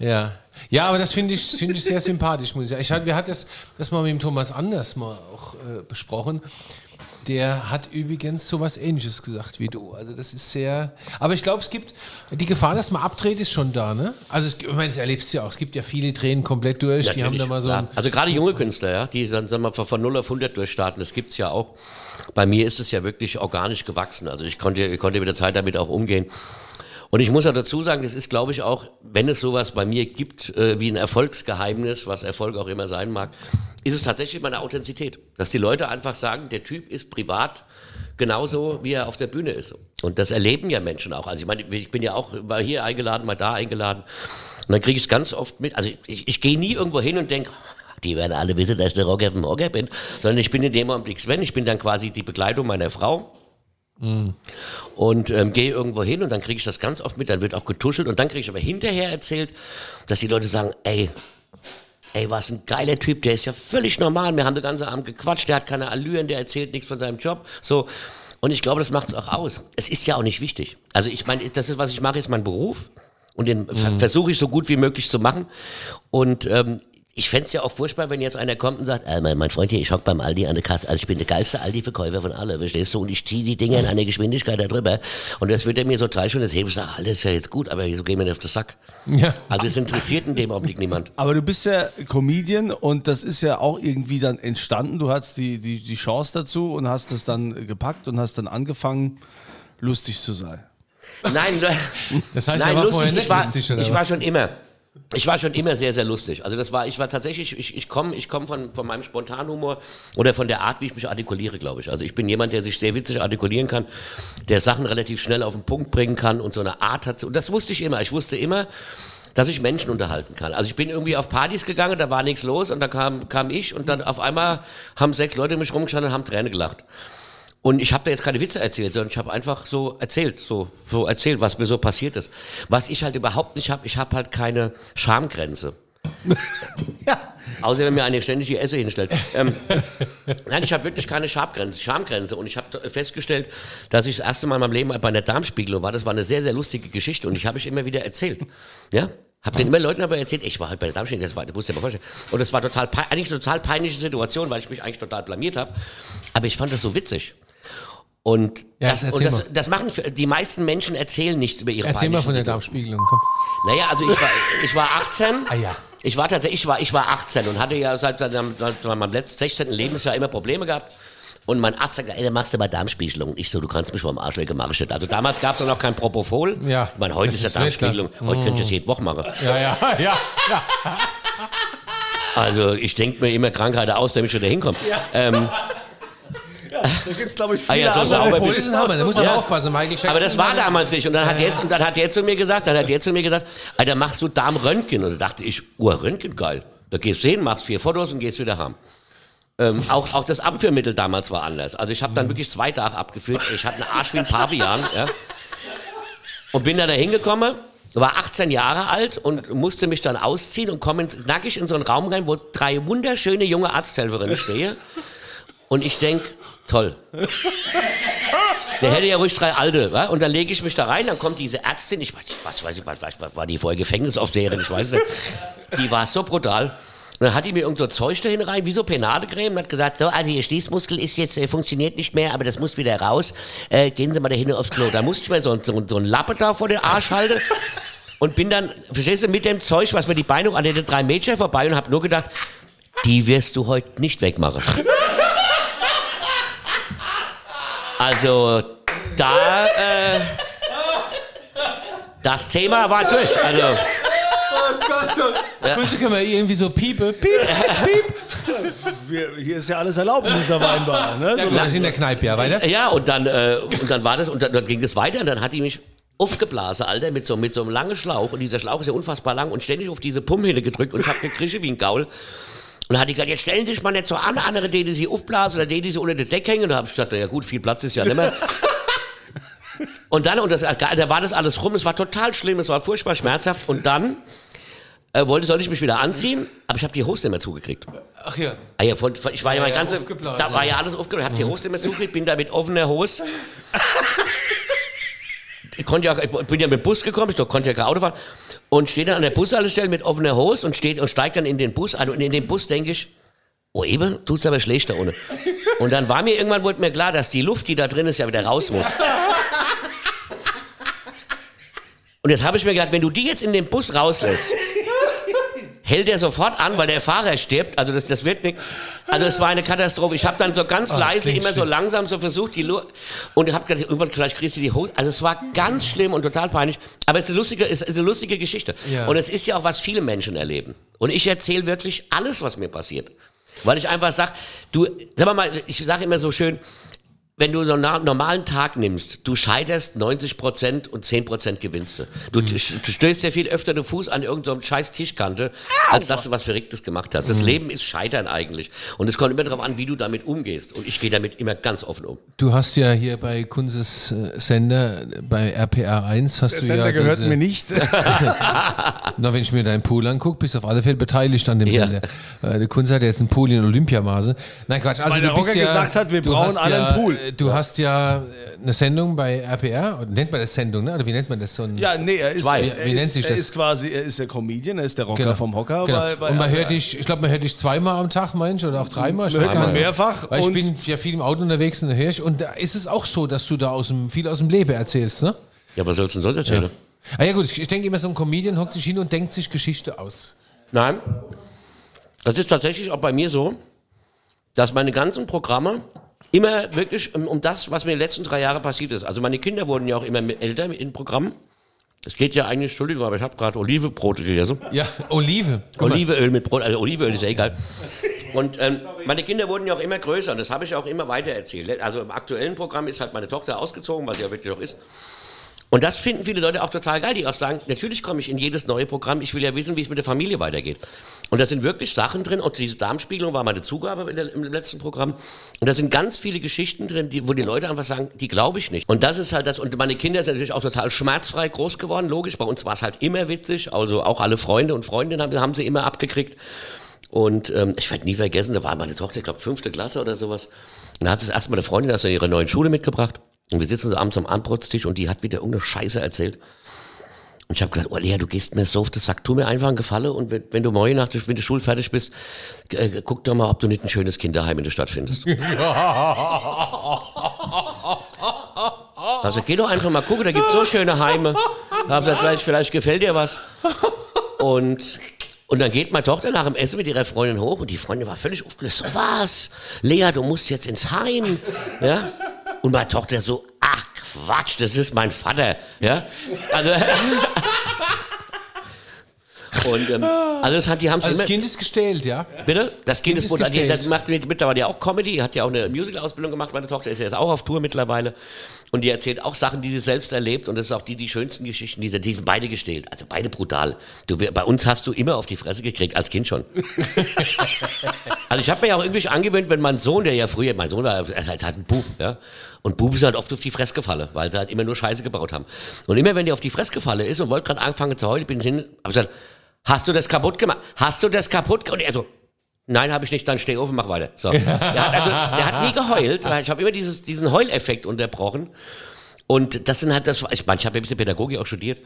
ja. ja aber das finde ich, finde ich sehr sympathisch, muss ich sagen. Ich wir hatten das, das mal mit dem Thomas Anders mal auch äh, besprochen. Der hat übrigens sowas ähnliches gesagt wie du. Also das ist sehr. Aber ich glaube, es gibt die Gefahr, dass man abdreht, ist schon da, ne? Also es, ich meine, das erlebst du ja auch. Es gibt ja viele Tränen komplett durch. die haben da Natürlich, mal so ein, Also gerade junge Künstler, ja, die dann sagen wir, von von 0 auf 100 durchstarten, das gibt's ja auch. Bei mir ist es ja wirklich organisch gewachsen. Also ich konnte, ich konnte mit der Zeit damit auch umgehen. Und ich muss auch dazu sagen, das ist, glaube ich, auch, wenn es sowas bei mir gibt, äh, wie ein Erfolgsgeheimnis, was Erfolg auch immer sein mag, ist es tatsächlich meine Authentizität. Dass die Leute einfach sagen, der Typ ist privat genauso, wie er auf der Bühne ist. Und das erleben ja Menschen auch. Also ich meine, ich bin ja auch mal hier eingeladen, mal da eingeladen. Und dann kriege ich es ganz oft mit. Also ich, ich, gehe nie irgendwo hin und denke, die werden alle wissen, dass ich der Rocker vom Rocker bin. Sondern ich bin in dem Augenblick Sven. Ich bin dann quasi die Begleitung meiner Frau und ähm, gehe irgendwo hin und dann kriege ich das ganz oft mit, dann wird auch getuschelt und dann kriege ich aber hinterher erzählt, dass die Leute sagen, ey, ey, was ein geiler Typ, der ist ja völlig normal, wir haben den ganzen Abend gequatscht, der hat keine Allüren, der erzählt nichts von seinem Job, so. Und ich glaube, das macht es auch aus. Es ist ja auch nicht wichtig. Also ich meine, das ist, was ich mache, ist mein Beruf. Und den ver versuche ich so gut wie möglich zu machen. Und ähm, ich fänd's ja auch furchtbar, wenn jetzt einer kommt und sagt, äh, mein, mein Freund hier, ich hock beim Aldi an der Kasse, also ich bin der geilste Aldi-Verkäufer von alle, verstehst du? Und ich ziehe die Dinger in einer Geschwindigkeit da drüber. Und das wird er mir so drei Stunden heben. Ich sage, alles ist ja jetzt gut, aber so gehen wir nicht auf den Sack. Ja. Also es interessiert in dem Augenblick niemand. Aber du bist ja Comedian und das ist ja auch irgendwie dann entstanden. Du hattest die, die, die Chance dazu und hast es dann gepackt und hast dann angefangen, lustig zu sein. Nein, Das heißt, Nein, er war lustig, vorher nicht ich war, lustig, oder ich war schon immer. Ich war schon immer sehr, sehr lustig. Also das war, ich war tatsächlich, ich, ich komme ich komm von, von meinem Spontanhumor oder von der Art, wie ich mich artikuliere, glaube ich. Also ich bin jemand, der sich sehr witzig artikulieren kann, der Sachen relativ schnell auf den Punkt bringen kann und so eine Art hat. Und das wusste ich immer. Ich wusste immer, dass ich Menschen unterhalten kann. Also ich bin irgendwie auf Partys gegangen, da war nichts los und da kam, kam ich und dann auf einmal haben sechs Leute mich rumgestanden und haben Tränen gelacht. Und ich habe da jetzt keine Witze erzählt, sondern ich habe einfach so erzählt, so, so erzählt, was mir so passiert ist. Was ich halt überhaupt nicht habe, ich habe halt keine Schamgrenze. Ja. Außer wenn mir eine ständig die Esse hinstellt. Ähm, nein, ich habe wirklich keine Schamgrenze, Schamgrenze. Und ich habe festgestellt, dass ich das erste Mal in meinem Leben bei einer Darmspiegelung war. Das war eine sehr, sehr lustige Geschichte und ich habe ich immer wieder erzählt. Ja? Hab den immer Leuten aber erzählt, ich war halt bei der Darmspiegelung, das war, das musst du dir mal vorstellen. Und das war total, eigentlich eine total peinliche Situation, weil ich mich eigentlich total blamiert habe. Aber ich fand das so witzig. Und, Ja, das, und das, das machen die meisten Menschen erzählen nichts über ihre Erzähl mal von der. Darmspiegelung, komm. Naja, also ich war, ich war 18. Ah ja. Ich war tatsächlich, ich war, ich war 18 und hatte ja seit, seit, seit meinem letzten 16. Lebensjahr immer Probleme gehabt. Und mein Arzt sagt, ey, dann machst du mal Darmspiegelung. Ich so, du kannst mich am Arsch lecken, mach ich nicht. Also damals gab es noch kein Propofol. Ja, Ich meine, heute das ist ja Darmspiegelung. Heute könnte ich das jede Woche machen. Ja, ja, ja, ja. Also ich denke mir immer Krankheiten aus, damit ich wieder hinkomme. Ähm, Da gibt es, glaube ich, Ah viele ja, so andere. sauber bist da muss man Ja. aufpassen. Michael Jackson Aber das war damals nicht. Und dann hat jetzt, und dann hat der zu mir gesagt, dann hat der zu mir gesagt, Alter, machst du Darmröntgen? Und da dachte ich, oh, Röntgen, geil. Da gehst du hin, machst vier Fotos und gehst wieder heim. Ähm, auch, auch das Abführmittel damals war anders. Also ich habe dann wirklich zwei Tage abgeführt. Ich hatte einen Arsch wie ein Pavian. Ja. Und bin dann da hingekommen, war 18 Jahre alt und musste mich dann ausziehen und komme nackig in so einen Raum rein, wo drei wunderschöne junge Arzthelferinnen stehen. Und ich denk, toll. Der hätte ja ruhig drei alte. Wa? Und dann lege ich mich da rein, dann kommt diese Ärztin, ich weiß nicht, was weiß ich, was, was, war die vorher Gefängnisaufseherin, ich weiß nicht. Die war so brutal. Und dann hat die mir irgend so Zeug dahin rein, wie so Penadecreme, und hat gesagt, so, also Ihr Schließmuskel ist jetzt, äh, funktioniert nicht mehr, aber das muss wieder raus. Äh, gehen Sie mal da hin aufs Klo. Da musste ich mir so, so, so ein Lappe da vor den Arsch halten. Und bin dann, verstehst du, mit dem Zeug, was mir die Beine an den drei Mädchen vorbei und habe nur gedacht, die wirst du heute nicht wegmachen. Also da, äh, das Thema war durch. Also, Wünsche können wir irgendwie so piepe, piep, piep. Wir, hier ist ja alles erlaubt in dieser Weinbar. Ne? So, Wir sind in der Kneipe, ja, weiter? ja, und dann, äh, und dann war das, und dann, dann ging es weiter, und dann hat die mich aufgeblasen, Alter, mit so, mit so einem langen Schlauch, und dieser Schlauch ist ja unfassbar lang, und ständig auf diese Pumpe gedrückt, und ich hab gekrische wie ein Gaul. Und dann hat die gesagt, jetzt stellen Sie sich mal nicht so an, andere, die die sie aufblasen, oder die, die sie unter der Decke hängen. Und da habe ich gesagt, na ja gut, viel Platz ist ja nicht mehr. Und dann, und das, da war das alles rum, es war total schlimm, es war furchtbar schmerzhaft, und dann äh, wollte, sollte ich mich wieder anziehen, aber ich habe die Hose nicht mehr zugekriegt. Ach ja. Ah ja, von, von, ich war ja, Ja, mein ja, ganze, da war ja alles aufgeblasen, hab die Hose nicht mehr zugekriegt, bin da mit offener Hose. Ich konnte ja, ich bin ja mit dem Bus gekommen, ich konnte ja kein Auto fahren und stehe dann an der Bushaltestelle mit offener Hose und steht und steigt dann in den Bus ein und in den Bus denke ich, oh eben, tut's aber schlecht da ohne. Und dann war mir irgendwann wurde mir klar, dass die Luft, die da drin ist, ja wieder raus muss. Und jetzt habe ich mir gedacht, wenn du die jetzt in den Bus rauslässt, hält er sofort an, weil der Fahrer stirbt. Also das, das wird nicht. Also es war eine Katastrophe. Ich habe dann so ganz Oh, leise, immer so schlimm. langsam so versucht, die Lu und habe gedacht, irgendwann vielleicht kriegst du die Hose. Also es war ganz schlimm und total peinlich. Aber es ist eine lustige, es ist eine lustige Geschichte. Ja. Und es ist ja auch, was viele Menschen erleben. Und ich erzähle wirklich alles, was mir passiert. Weil ich einfach sag, du, sag mal, ich sage immer so schön, wenn du so einen normalen Tag nimmst, du scheiterst 90 Prozent und 10 Prozent gewinnst du. Du, du stößt ja viel öfter den Fuß an irgendeinem scheiß Tischkante, als dass du was Verrücktes gemacht hast. Das Leben ist Scheitern eigentlich. Und es kommt immer darauf an, wie du damit umgehst. Und ich gehe damit immer ganz offen um. Du hast ja hier bei Kunzes äh, Sender, bei RPR 1 hast der du Sender ja gehört diese, mir nicht. Na, wenn ich mir deinen Pool angucke, bist du auf alle Fälle beteiligt an dem Ja. Sender. Äh, der Kunze hat ja jetzt einen Pool in Olympiamaße. Nein, Quatsch. Also Weil du der bist Rocker ja, gesagt hat, wir du brauchen hast alle ja, einen Pool. Äh, du hast ja äh, eine Sendung bei RPR, oder nennt man das Sendung, ne? oder wie nennt man das so ein... Ja, nee, er ist, Zwei. er Wie ist, nennt sich er das? ist quasi, er ist der Comedian, er ist der Rocker Genau. vom Hocker. Genau. Bei, bei und man RPR. hört dich, ich glaube, man hört dich zweimal am Tag, meinst du, oder auch dreimal. Ich Hört man mehrfach Weil ich bin ja viel im Auto unterwegs und da höre ich. Und da ist es auch so, dass du da aus dem, viel aus dem Leben erzählst, ne? Ja, was sollst du denn sonst erzählen? Ah ja gut, ich, ich denke immer, so ein Comedian hockt sich hin und denkt sich Geschichte aus. Nein. Das ist tatsächlich auch bei mir so, dass meine ganzen Programme immer wirklich um, um das, was mir in den letzten drei Jahren passiert ist. Also meine Kinder wurden ja auch immer mit- älter in Programmen. Es geht ja eigentlich, Entschuldigung, aber ich habe gerade Olivebrote gegessen. Ja, Olive. Guck. Olivenöl mit Brot, also Olivenöl ist ja egal. Und ähm, meine Kinder wurden ja auch immer größer und das habe ich auch immer weiter erzählt. Also im aktuellen Programm ist halt meine Tochter ausgezogen, was sie ja wirklich auch ist. Und das finden viele Leute auch total geil, die auch sagen, natürlich komme ich in jedes neue Programm, ich will ja wissen, wie es mit der Familie weitergeht. Und da sind wirklich Sachen drin, und diese Darmspiegelung war meine Zugabe in der, im letzten Programm. Und da sind ganz viele Geschichten drin, die, wo die Leute einfach sagen, die glaube ich nicht. Und das ist halt das, und meine Kinder sind natürlich auch total schmerzfrei groß geworden, logisch. Bei uns war es halt immer witzig, also auch alle Freunde und Freundinnen haben, haben sie immer abgekriegt. Und ähm, ich werde nie vergessen, da war meine Tochter, ich glaube, fünfte Klasse oder sowas. Und da hat das erstmal eine Freundin aus ihrer neuen Schule mitgebracht. Und wir sitzen so abends am Abendbrotstisch und die hat wieder irgendeine Scheiße erzählt. Und ich habe gesagt, oh Lea, du gehst mir so auf den Sack, tu mir einfach einen Gefallen und wenn, wenn du morgen nach der, Schule fertig bist, äh, guck doch mal, ob du nicht ein schönes Kinderheim in der Stadt findest. Also geh doch einfach mal gucken, da gibt's so schöne Heime. Da hab gesagt, vielleicht, vielleicht gefällt dir was. Und, und dann geht meine Tochter nach dem Essen mit ihrer Freundin hoch und die Freundin war völlig aufgelöst. So was? Lea, du musst jetzt ins Heim. Ja? Und meine Tochter so, ach Quatsch, das ist mein Vater. Ja? Also, und, ähm, also das hat, die haben Also das Kind ist gestählt, ja? Bitte? Das Kind ist, ist gut. Die, gestellt. das macht mit- mittlerweile ja auch Comedy, hat ja auch eine Musical-Ausbildung gemacht. Meine Tochter ist jetzt auch auf Tour mittlerweile. Und die erzählt auch Sachen, die sie selbst erlebt. Und das ist auch die, die schönsten Geschichten, die, sie- die sind beide gestellt. Also beide brutal. Du, bei uns hast du immer auf die Fresse gekriegt, als Kind schon. also ich habe mir ja auch irgendwie angewöhnt, wenn mein Sohn, der ja früher, mein Sohn war, er ist halt, halt ein Bub, ja. Und Buben sind halt oft auf die Fresse gefallen, weil sie halt immer nur Scheiße gebaut haben. Und immer wenn der auf die Fresse gefallen ist und wollte gerade anfangen zu heulen, bin ich hin, hab gesagt, hast du das kaputt gemacht? Hast du das kaputt gemacht? Und er so, Nein, habe ich nicht, dann steh auf und mach weiter. So. Der hat also, der hat nie geheult, weil ich habe immer dieses, diesen Heuleffekt unterbrochen. Und das sind halt das, ich meine, ich habe ja ein bisschen Pädagogik auch studiert.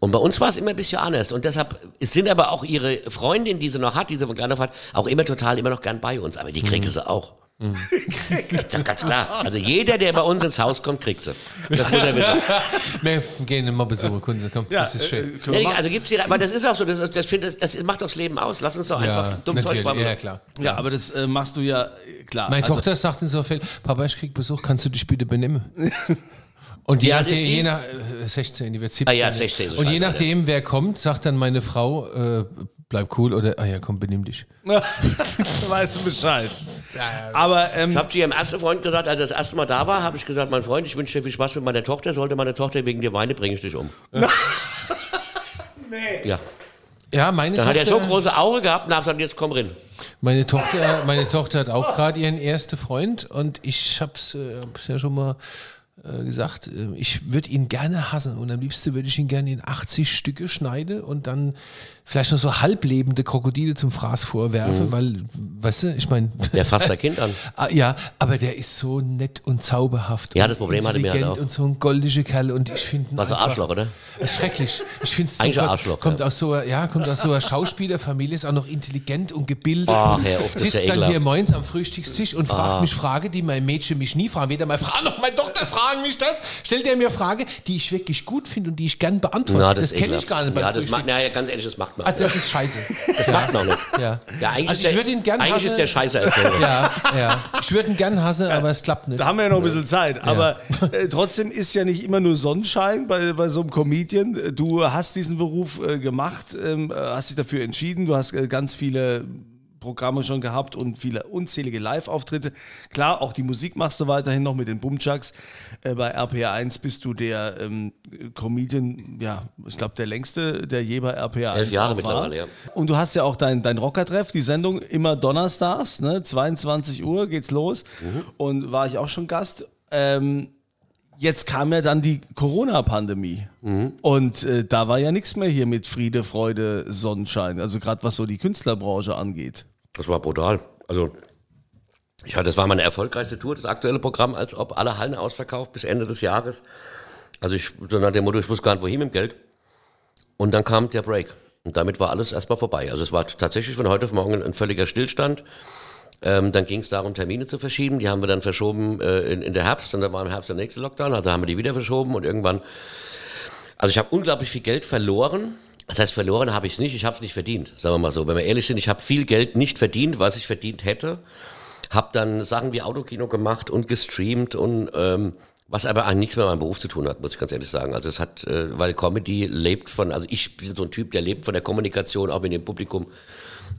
Und bei uns war es immer ein bisschen anders. Und deshalb es sind aber auch ihre Freundin, die sie noch hat, die sie von klein auf hat, auch immer total, immer noch gern bei uns. Aber die kriegen sie auch. Das ist ganz klar. Also jeder, der bei uns ins Haus kommt, kriegt sie. Das muss er wissen. Wir gehen immer besuchen, Kunze, komm, das ist äh, schön. Ja, machen. also gibt's hier, aber das ist auch so, das, das, find, das, das macht das Leben aus. Lass uns doch einfach Ja, dumm Zeug machen. ja, klar. ja, aber das äh, machst du ja, äh, klar. Meine also, Tochter sagt in so Fällen, Papa, ich krieg Besuch, kannst du dich bitte benehmen? Und je, nachdem, je nach äh, 16, die wird 17. Ah ja, 16 ist Und je nachdem, wer kommt, sagt dann meine Frau, äh, bleib cool oder, ah ja, komm, benimm dich. weißt du Bescheid. Aber ähm, Ich habe zu ihrem ersten Freund gesagt, als er das erste Mal da war, habe ich gesagt, mein Freund, ich wünsche dir viel Spaß mit meiner Tochter. Sollte meine Tochter wegen dir weinen, bringe ich dich um. nee. Ja. Ja, meine Dann hat Tochter, er so große Augen gehabt und hat gesagt, jetzt komm rein. meine Tochter, meine Tochter hat auch gerade ihren ersten Freund und ich hab's, äh, hab's ja schon mal äh, gesagt, äh, ich würde ihn gerne hassen und am liebsten würde ich ihn gerne in 80 Stücke schneiden und dann vielleicht noch so halblebende Krokodile zum Fraß vorwerfen, Mhm. weil, weißt du, ich meine. Der fasst dein Kind an. Ah, ja, aber der ist so nett und zauberhaft. Ja, und das Problem hatte mir halt auch. Und so ein goldischer Kerl und ich finde. Was ein Arschloch, oder? Schrecklich. Ich finde es Eigentlich ein Arschloch, Kommt ja. aus so, einer- ja, kommt aus so einer Schauspielerfamilie, ist auch noch intelligent und gebildet. Ach, und hör auf, das ist sitzt ja dann ekelhaft. Ah. hier morgens am Frühstückstisch und fragt mich Frage, die mein Mädchen mich nie fragen. Weder meine Frau noch meine Tochter fragen mich das. Stellt er mir Frage, die ich wirklich gut finde und die ich gern beantworte. Na, das ist kenne ich gar nicht Ja, das macht, naja, ganz ehrlich, das macht man. Ah, das ist scheiße. Das macht man nicht. Ja. Ja, eigentlich Also ist ich würde ihn gern der, eigentlich hassen. ist der Scheiße erzähler. Ja, ja. Ich würde ihn gern hassen, aber es klappt nicht. Da haben wir ja noch ein bisschen Zeit. Aber äh, trotzdem ist ja nicht immer nur Sonnenschein bei, bei so einem Comedian. Du hast diesen Beruf äh, gemacht, ähm, äh, hast dich dafür entschieden. Du hast äh, ganz viele Programme schon gehabt und viele unzählige Live-Auftritte. Klar, auch die Musik machst du weiterhin noch mit den Bumchucks. Äh, bei RPR 1 bist du der ähm, Comedian, ja, ich glaube, der längste, der je bei RPR 1 Elf Jahre war. mittlerweile, ja. Und du hast ja auch dein, dein Rocker-Treff, die Sendung immer donnerstags, ne? 22 Uhr geht's los. Mhm. Und war ich auch schon Gast. Ähm, jetzt kam ja dann die Corona-Pandemie. Mhm. Und äh, da war ja nichts mehr hier mit Friede, Freude, Sonnenschein. Also gerade was so die Künstlerbranche angeht. Das war brutal. Also, Ich hatte, das war meine erfolgreichste Tour, das aktuelle Programm, als ob alle Hallen ausverkauft bis Ende des Jahres. Also ich, so nach dem Motto, ich wusste gar nicht wohin mit dem Geld. Und dann kam der Break. Und damit war alles erstmal vorbei. Also es war tatsächlich von heute auf morgen ein völliger Stillstand. Ähm, dann ging es darum, Termine zu verschieben. Die haben wir dann verschoben äh, in, in der Herbst und dann war im Herbst der nächste Lockdown. Also haben wir die wieder verschoben und irgendwann. Also ich habe unglaublich viel Geld verloren. Das heißt, verloren habe ich es nicht, ich habe es nicht verdient, sagen wir mal so. Wenn wir ehrlich sind, ich habe viel Geld nicht verdient, was ich verdient hätte. Habe dann Sachen wie Autokino gemacht und gestreamt und ähm, was aber eigentlich nichts mehr mit meinem Beruf zu tun hat, muss ich ganz ehrlich sagen. Also es hat, äh, weil Comedy lebt von, also ich bin so ein Typ, der lebt von der Kommunikation, auch mit dem Publikum.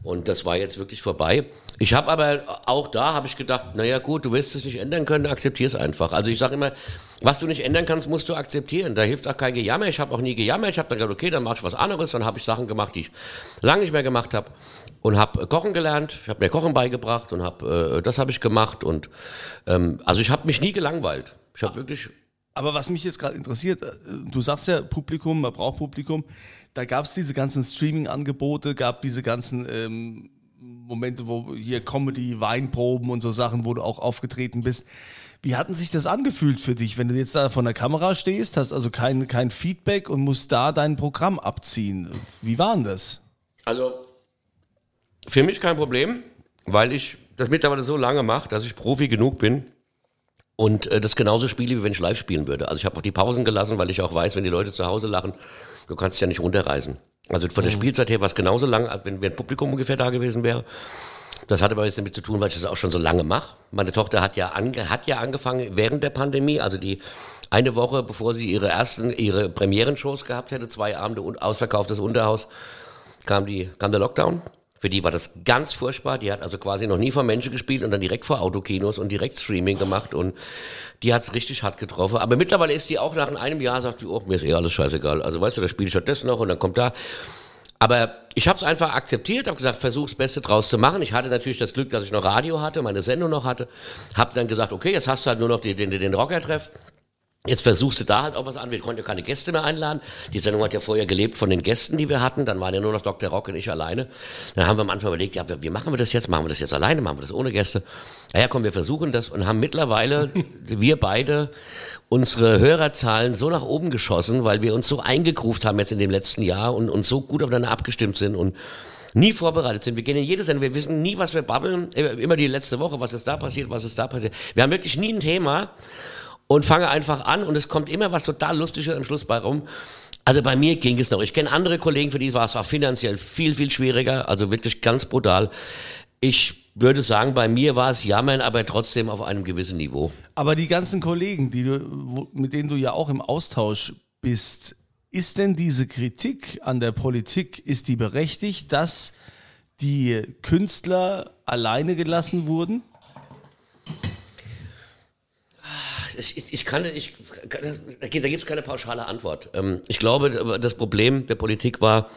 Und das war jetzt wirklich vorbei. Ich habe aber auch da habe ich gedacht, naja gut, du wirst es nicht ändern können, akzeptier es einfach. Also ich sage immer, was du nicht ändern kannst, musst du akzeptieren. Da hilft auch kein Gejammer. Ich habe auch nie gejammert. Ich habe dann gedacht, okay, dann mache ich was anderes. Dann habe ich Sachen gemacht, die ich lange nicht mehr gemacht habe und habe Kochen gelernt. Ich habe mir Kochen beigebracht und habe äh, das habe ich gemacht und ähm, also ich habe mich nie gelangweilt. Ich habe wirklich Aber was mich jetzt gerade interessiert, äh, du sagst ja Publikum, man braucht Publikum. Da gab es diese ganzen Streaming-Angebote, gab diese ganzen ähm, Momente, wo hier Comedy, Weinproben und so Sachen, wo du auch aufgetreten bist. Wie hatten sich das angefühlt für dich, wenn du jetzt da vor der Kamera stehst, hast also kein, kein Feedback und musst da dein Programm abziehen? Wie war denn das? Also für mich kein Problem, weil ich das mittlerweile so lange mache, dass ich Profi genug bin und äh, das genauso spiele, wie wenn ich live spielen würde. Also ich habe auch die Pausen gelassen, weil ich auch weiß, wenn die Leute zu Hause lachen, du kannst ja nicht runterreisen. Also von der Spielzeit her war es genauso lang, als wenn, wenn ein Publikum ungefähr da gewesen wäre. Das hat aber jetzt damit zu tun, weil ich das auch schon so lange mache. Meine Tochter hat ja, ange, hat ja angefangen während der Pandemie, also die eine Woche, bevor sie ihre ersten, ihre Premierenshows gehabt hätte, zwei Abende und ausverkauftes Unterhaus, kam, die, kam der Lockdown. Für die war das ganz furchtbar. Die hat also quasi noch nie vor Menschen gespielt und dann direkt vor Autokinos und direkt Streaming gemacht und die hat's richtig hart getroffen. Aber mittlerweile ist die auch nach einem Jahr, sagt die, oh, mir ist eh alles scheißegal. Also weißt du, da spiele ich halt das noch und dann kommt da. Aber ich habe es einfach akzeptiert, habe gesagt, versuch's Beste draus zu machen. Ich hatte natürlich das Glück, dass ich noch Radio hatte, meine Sendung noch hatte. Habe dann gesagt, okay, jetzt hast du halt nur noch den, den, den Rocker-Treff. Jetzt versuchst du da halt auch was an. Wir konnten ja keine Gäste mehr einladen. Die Sendung hat ja vorher gelebt von den Gästen, die wir hatten. Dann waren ja nur noch Dr. Rock und ich alleine. Dann haben wir am Anfang überlegt, ja, wie machen wir das jetzt? Machen wir das jetzt alleine? Machen wir das ohne Gäste? Naja, komm, wir versuchen das und haben mittlerweile, wir beide, unsere Hörerzahlen so nach oben geschossen, weil wir uns so eingegruft haben jetzt in dem letzten Jahr und, und so gut aufeinander abgestimmt sind und nie vorbereitet sind. Wir gehen in jede Sendung, wir wissen nie, was wir babbeln. Immer die letzte Woche, was ist da passiert, was ist da passiert. Wir haben wirklich nie ein Thema und fange einfach an und es kommt immer was total Lustiges am Schluss bei rum. Also bei mir ging es noch. Ich kenne andere Kollegen, für die war es auch finanziell viel, viel schwieriger, also wirklich ganz brutal. Ich würde sagen, bei mir war es Jammern, aber trotzdem auf einem gewissen Niveau. Aber die ganzen Kollegen, die du, mit denen du ja auch im Austausch bist, ist denn diese Kritik an der Politik, ist die berechtigt, dass die Künstler alleine gelassen wurden? Ich, ich, kann, ich, da gibt es keine pauschale Antwort. Ähm, ich glaube, das Problem der Politik war,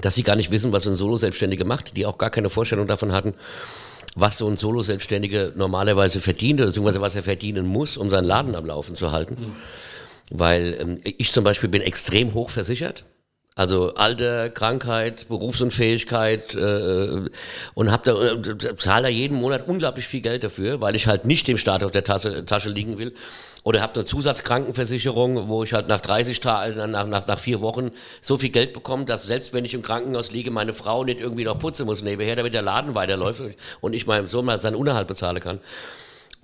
dass sie gar nicht wissen, was ein Solo-Selbstständige macht, die auch gar keine Vorstellung davon hatten, was so ein Solo-Selbstständige normalerweise verdient, beziehungsweise was er verdienen muss, um seinen Laden am Laufen zu halten. Mhm. Weil ähm, ich zum Beispiel bin extrem hoch versichert. Also Alter, Krankheit, Berufsunfähigkeit äh, und hab da äh, zahle da jeden Monat unglaublich viel Geld dafür, weil ich halt nicht dem Staat auf der Tasche, Tasche liegen will. Oder habe eine Zusatzkrankenversicherung, wo ich halt nach 30 Tagen, nach, nach, nach vier Wochen so viel Geld bekomme, dass selbst wenn ich im Krankenhaus liege, meine Frau nicht irgendwie noch putzen muss nebenher, damit der Laden weiterläuft und ich meinem Sohn mal seinen Unterhalt bezahlen kann.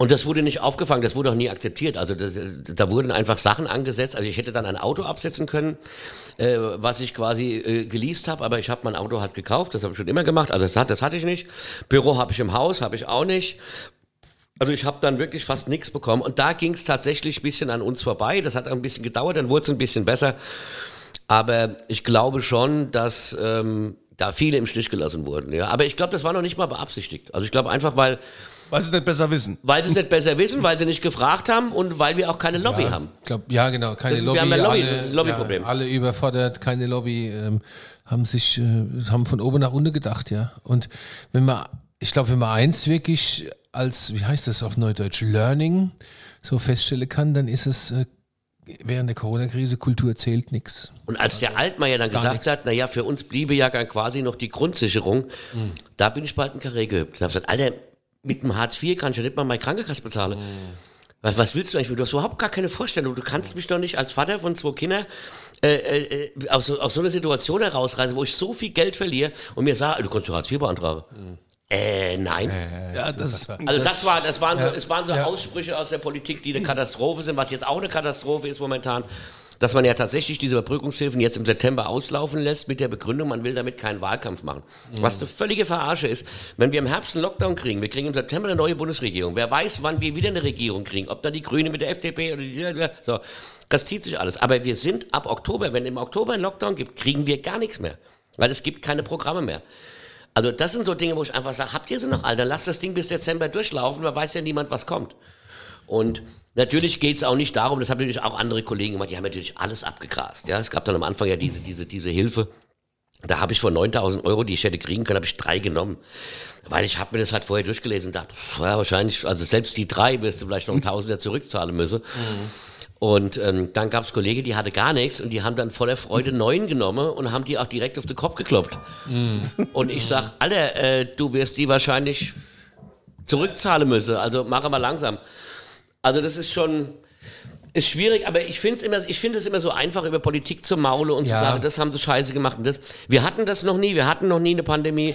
Und das wurde nicht aufgefangen, das wurde auch nie akzeptiert. Also das, da wurden einfach Sachen angesetzt. Also ich hätte dann ein Auto absetzen können, äh, was ich quasi äh, geleast habe, aber ich habe mein Auto halt gekauft, das habe ich schon immer gemacht. Also das, hat, das hatte ich nicht. Büro habe ich im Haus, habe ich auch nicht. Also ich habe dann wirklich fast nichts bekommen. Und da ging es tatsächlich ein bisschen an uns vorbei. Das hat ein bisschen gedauert, dann wurde es ein bisschen besser. Aber ich glaube schon, dass ähm, da viele im Stich gelassen wurden. Ja. Aber ich glaube, das war noch nicht mal beabsichtigt. Also ich glaube einfach, weil weil sie es nicht besser wissen. Weil sie es nicht besser wissen, weil sie nicht gefragt haben und weil wir auch keine Lobby ja, haben. Glaub, ja, genau, keine Das- Lobby. wir haben ein Lobby- alle, Lobbyproblem. Ja, alle überfordert, keine Lobby, ähm, haben sich, äh, haben von oben nach unten gedacht, ja. Und wenn man, ich glaube, wenn man eins wirklich als, wie heißt das auf Neudeutsch, Learning so feststellen kann, dann ist es äh, während der Corona-Krise, Kultur zählt nichts. Und als der Altmaier dann Gar gesagt nichts. hat, naja, für uns bliebe ja dann quasi noch die Grundsicherung, da bin ich bald ein Karree gehüpft. Da habe ich gesagt, Alter, mit dem Hartz IV kann ich ja nicht mal meine Krankenkasse bezahlen. Was, was willst du eigentlich? Du hast überhaupt gar keine Vorstellung. Du kannst mich doch nicht als Vater von zwei Kindern äh, äh, aus, so, aus so einer Situation herausreißen, wo ich so viel Geld verliere und mir sage, du kannst du Hartz IV beantragen. Äh, nein. Ja, das, Also das, war, das waren so, Ja. es waren so Ja. Aussprüche aus der Politik, die eine Katastrophe sind, was jetzt auch eine Katastrophe ist momentan, dass man ja tatsächlich diese Überbrückungshilfen jetzt im September auslaufen lässt mit der Begründung, man will damit keinen Wahlkampf machen. Was eine völlige Verarsche ist. Wenn wir im Herbst einen Lockdown kriegen, wir kriegen im September eine neue Bundesregierung. Wer weiß, wann wir wieder eine Regierung kriegen, ob dann die Grüne mit der FDP oder die so. Das zieht sich alles. Aber wir sind ab Oktober, wenn im Oktober ein Lockdown gibt, kriegen wir gar nichts mehr. Weil es gibt keine Programme mehr. Also das sind so Dinge, wo ich einfach sage, habt ihr sie noch, Alter? Lasst das Ding bis Dezember durchlaufen, da weiß ja niemand, was kommt. Und natürlich geht es auch nicht darum, das haben natürlich auch andere Kollegen gemacht, die haben natürlich alles abgegrast. Ja? Es gab dann am Anfang ja diese, diese, diese Hilfe. Da habe ich von 9000 Euro, die ich hätte kriegen können, habe ich drei genommen. Weil ich habe mir das halt vorher durchgelesen und dachte, pff, ja, wahrscheinlich, also selbst die drei wirst du vielleicht noch einen Tausender zurückzahlen müssen. Und ähm, dann gab es Kollegen, die hatte gar nichts und die haben dann voller Freude neun genommen und haben die auch direkt auf den Kopf gekloppt. Und ich sag, Alter, äh, du wirst die wahrscheinlich zurückzahlen müssen. Also mach mal langsam. Also das ist schon ist schwierig, aber ich finde es immer, ich finde es immer so einfach über Politik zu maule und Ja. zu sagen, das haben sie scheiße gemacht. Und das, wir hatten das noch nie, wir hatten noch nie eine Pandemie.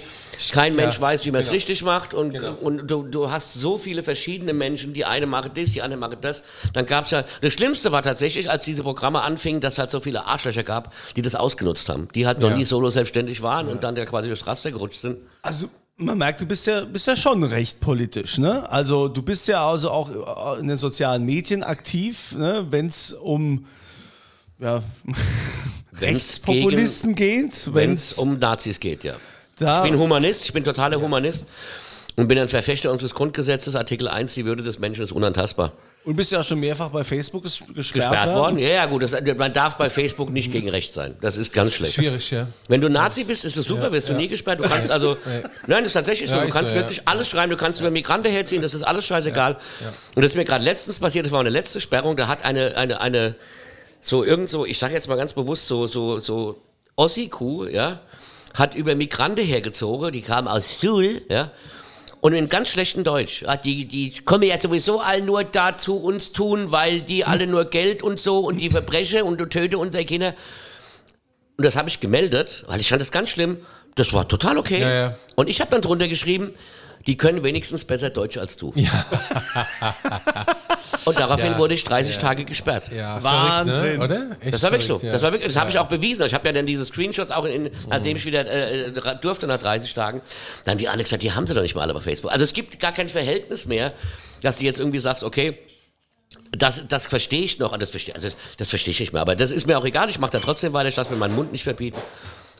Kein Mensch weiß, wie man es Genau. richtig macht und, Genau. und du, du hast so viele verschiedene Menschen, die eine machen das, die andere machen das. Dann gab es ja, das Schlimmste war tatsächlich, als diese Programme anfingen, dass es halt so viele Arschlöcher gab, die das ausgenutzt haben, die halt noch Ja. nie solo selbstständig waren und dann ja quasi durchs Raster gerutscht sind. Also man merkt, du bist ja, bist ja schon recht politisch, ne? Also du bist ja also auch in den sozialen Medien aktiv, ne? Wenn es um ja, Rechtspopulisten geht, Wenn es um Nazis geht, ja. da Ich bin Humanist, ich bin totaler Humanist und bin ein Verfechter unseres Grundgesetzes, Artikel 1, die Würde des Menschen ist unantastbar. Und bist ja auch schon mehrfach bei Facebook ges gesperrt, Gesperrt worden? Ja, ja, gut, das, man darf bei Facebook nicht gegen rechts sein. Das ist ganz schlecht. Schwierig, ja. Wenn du Nazi bist, ist es super, wirst du nie gesperrt. Du kannst also, nein, das ist tatsächlich so. Ja, Du kannst so, ja. wirklich alles schreiben. Du kannst über Migranten herziehen, das ist alles scheißegal. Und das ist mir gerade letztens passiert, das war eine letzte Sperrung, da hat eine, eine, eine, so irgend so, ich sage jetzt mal ganz bewusst, so, so, so Ossi-Kuh, ja, hat über Migranten hergezogen, die kamen aus Suhl, ja, und in ganz schlechtem Deutsch. Die, die kommen ja sowieso alle nur da zu uns tun, weil die alle nur Geld und so und die verbrechen und du töte unsere Kinder. Und das habe ich gemeldet, weil ich fand das ganz schlimm. Das war total okay. Ja, ja. Und ich habe dann drunter geschrieben, die können wenigstens besser Deutsch als du. Und daraufhin Ja. wurde ich 30 Tage gesperrt. Ja, Wahnsinn. Verrückt, ne? oder? Echt Das war wirklich so. ja. Das war wirklich, das habe ich auch bewiesen. Ich habe ja dann diese Screenshots auch in, nachdem ich wieder äh, durfte nach 30 Tagen, dann haben die alle gesagt, die haben sie doch nicht mal alle bei Facebook. Also es gibt gar kein Verhältnis mehr, dass du jetzt irgendwie sagst, okay, das, das verstehe ich noch, das verstehe, also das verstehe ich nicht mehr. Aber das ist mir auch egal, ich mache da trotzdem weiter, ich lasse mir meinen Mund nicht verbieten.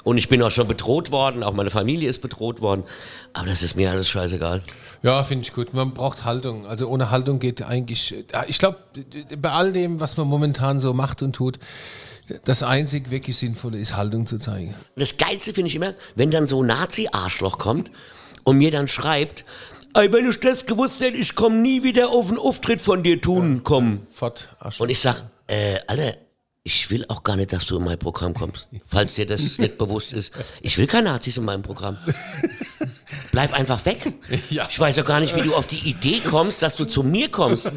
Und ich bin auch schon bedroht worden, auch meine Familie ist bedroht worden. Aber das ist mir alles scheißegal. Ja, finde ich gut. Man braucht Haltung. Also ohne Haltung geht eigentlich. Ja, Ich glaube, bei all dem, was man momentan so macht und tut, das einzig wirklich Sinnvolle ist, Haltung zu zeigen. Das Geilste finde ich immer, wenn dann so ein Nazi-Arschloch kommt und mir dann schreibt, Ey, wenn ich das gewusst hätte, ich komme nie wieder auf einen Auftritt von dir tun, komm. Fort, Arsch. Und ich sag, äh, Alter, ich will auch gar nicht, dass du in mein Programm kommst. Falls dir das nicht bewusst ist. Ich will keine Nazis in meinem Programm. Bleib einfach weg. Ja. Ich weiß doch gar nicht, wie du auf die Idee kommst, dass du zu mir kommst.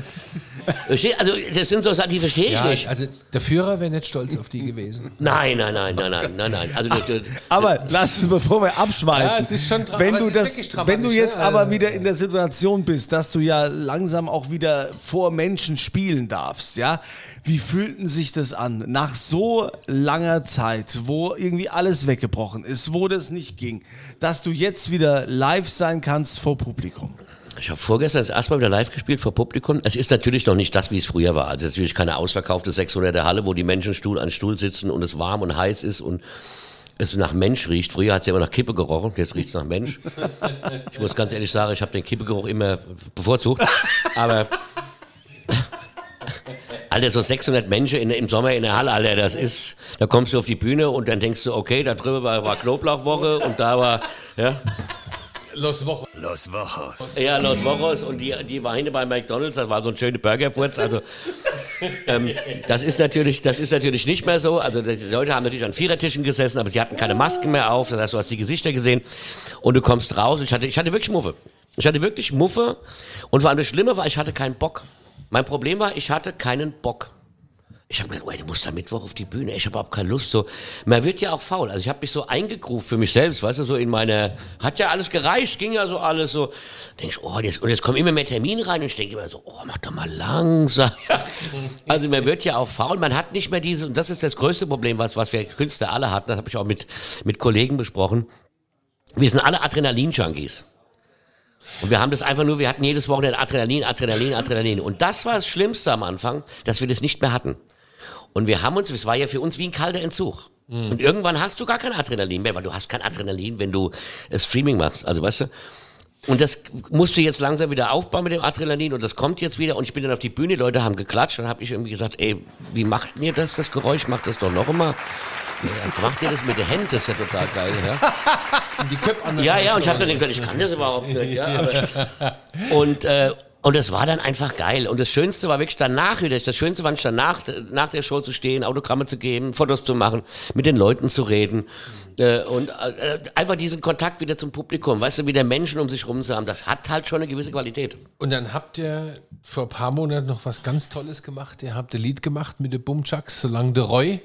Also, das sind so Sachen, die verstehe ich ja, nicht. also der Führer wäre nicht stolz auf die gewesen. Nein, nein, nein, nein, nein, nein, nein. Also, das- das- Aber lass uns, bevor wir abschweifen, Ja, es ist schon wenn du es das, wenn du jetzt ne? aber wieder in der Situation bist, dass du ja langsam auch wieder vor Menschen spielen darfst, ja, wie fühlten sich das an nach so langer Zeit, wo irgendwie alles weggebrochen ist, wo das nicht ging, dass du jetzt wieder live sein kannst vor Publikum? Ich habe vorgestern das erste Mal wieder live gespielt vor Publikum. Es ist natürlich noch nicht das, wie es früher war. Also es ist natürlich keine ausverkaufte 600er Halle, wo die Menschen Stuhl an Stuhl sitzen und es warm und heiß ist und es nach Mensch riecht. Früher hat es ja immer nach Kippe gerochen, jetzt riecht es nach Mensch. Ich muss ganz ehrlich sagen, ich habe den Kippegeruch immer bevorzugt. Aber Alter, so 600 Menschen in, im Sommer in der Halle, Alter, das ist, da kommst du auf die Bühne und dann denkst du, okay, da drüben war, war Knoblauchwoche und da war, ja, Los Woche. Los Wochos. ja, Los Wochos und die, die war hinten bei McDonalds, das war so ein schöner Burgerfurz. Also ähm, das ist natürlich, das ist natürlich nicht mehr so. Also die Leute haben natürlich an Vierertischen gesessen, aber sie hatten keine Masken mehr auf. Das heißt, du hast die Gesichter gesehen und du kommst raus. Ich hatte, ich hatte wirklich Muffe. Ich hatte wirklich Muffe und vor allem das Schlimme war, ich hatte keinen Bock. Mein Problem war, ich hatte keinen Bock. Ich habe gedacht, ey, du musst am Mittwoch auf die Bühne, ich habe überhaupt keine Lust. So, man wird ja auch faul. Also ich habe mich so eingegruft für mich selbst, weißt du, so in meine, hat ja alles gereicht, ging ja so alles so. Denk ich, oh, jetzt, und jetzt kommen immer mehr Termine rein und ich denke immer so, oh, mach doch mal langsam. Also man wird ja auch faul, man hat nicht mehr diese, und das ist das größte Problem, was, was wir Künstler alle hatten, das habe ich auch mit, mit Kollegen besprochen. Wir sind alle Adrenalin-Junkies. Und wir haben das einfach nur, wir hatten jedes Wochenende Adrenalin, Adrenalin, Adrenalin. Und das war das Schlimmste am Anfang, dass wir das nicht mehr hatten. Und wir haben uns, es war ja für uns wie ein kalter Entzug. Und irgendwann hast du gar kein Adrenalin mehr, weil du hast kein Adrenalin, wenn du äh, Streaming machst. Also weißt du, und das musst du jetzt langsam wieder aufbauen mit dem Adrenalin und das kommt jetzt wieder und ich bin dann auf die Bühne, Leute haben geklatscht und habe ich irgendwie gesagt, ey, wie macht ihr das, das Geräusch? Macht das doch noch immer. Ja, macht ihr das mit den Händen? Das ist ja total geil, ja. Die Köpfe an Ja, ja, und ich habe dann gesagt, ich kann das überhaupt nicht. Ja, aber, und, äh, und es war dann einfach geil. Und das Schönste war wirklich danach wieder, das Schönste war nicht danach, nach der Show zu stehen, Autogramme zu geben, Fotos zu machen, mit den Leuten zu reden. Äh, und äh, einfach diesen Kontakt wieder zum Publikum, weißt du, wieder Menschen um sich rum zu haben, das hat halt schon eine gewisse Qualität. Und dann habt ihr vor ein paar Monaten noch was ganz Tolles gemacht. Ihr habt ein Lied gemacht mit den Bumchucks, solange der Roy,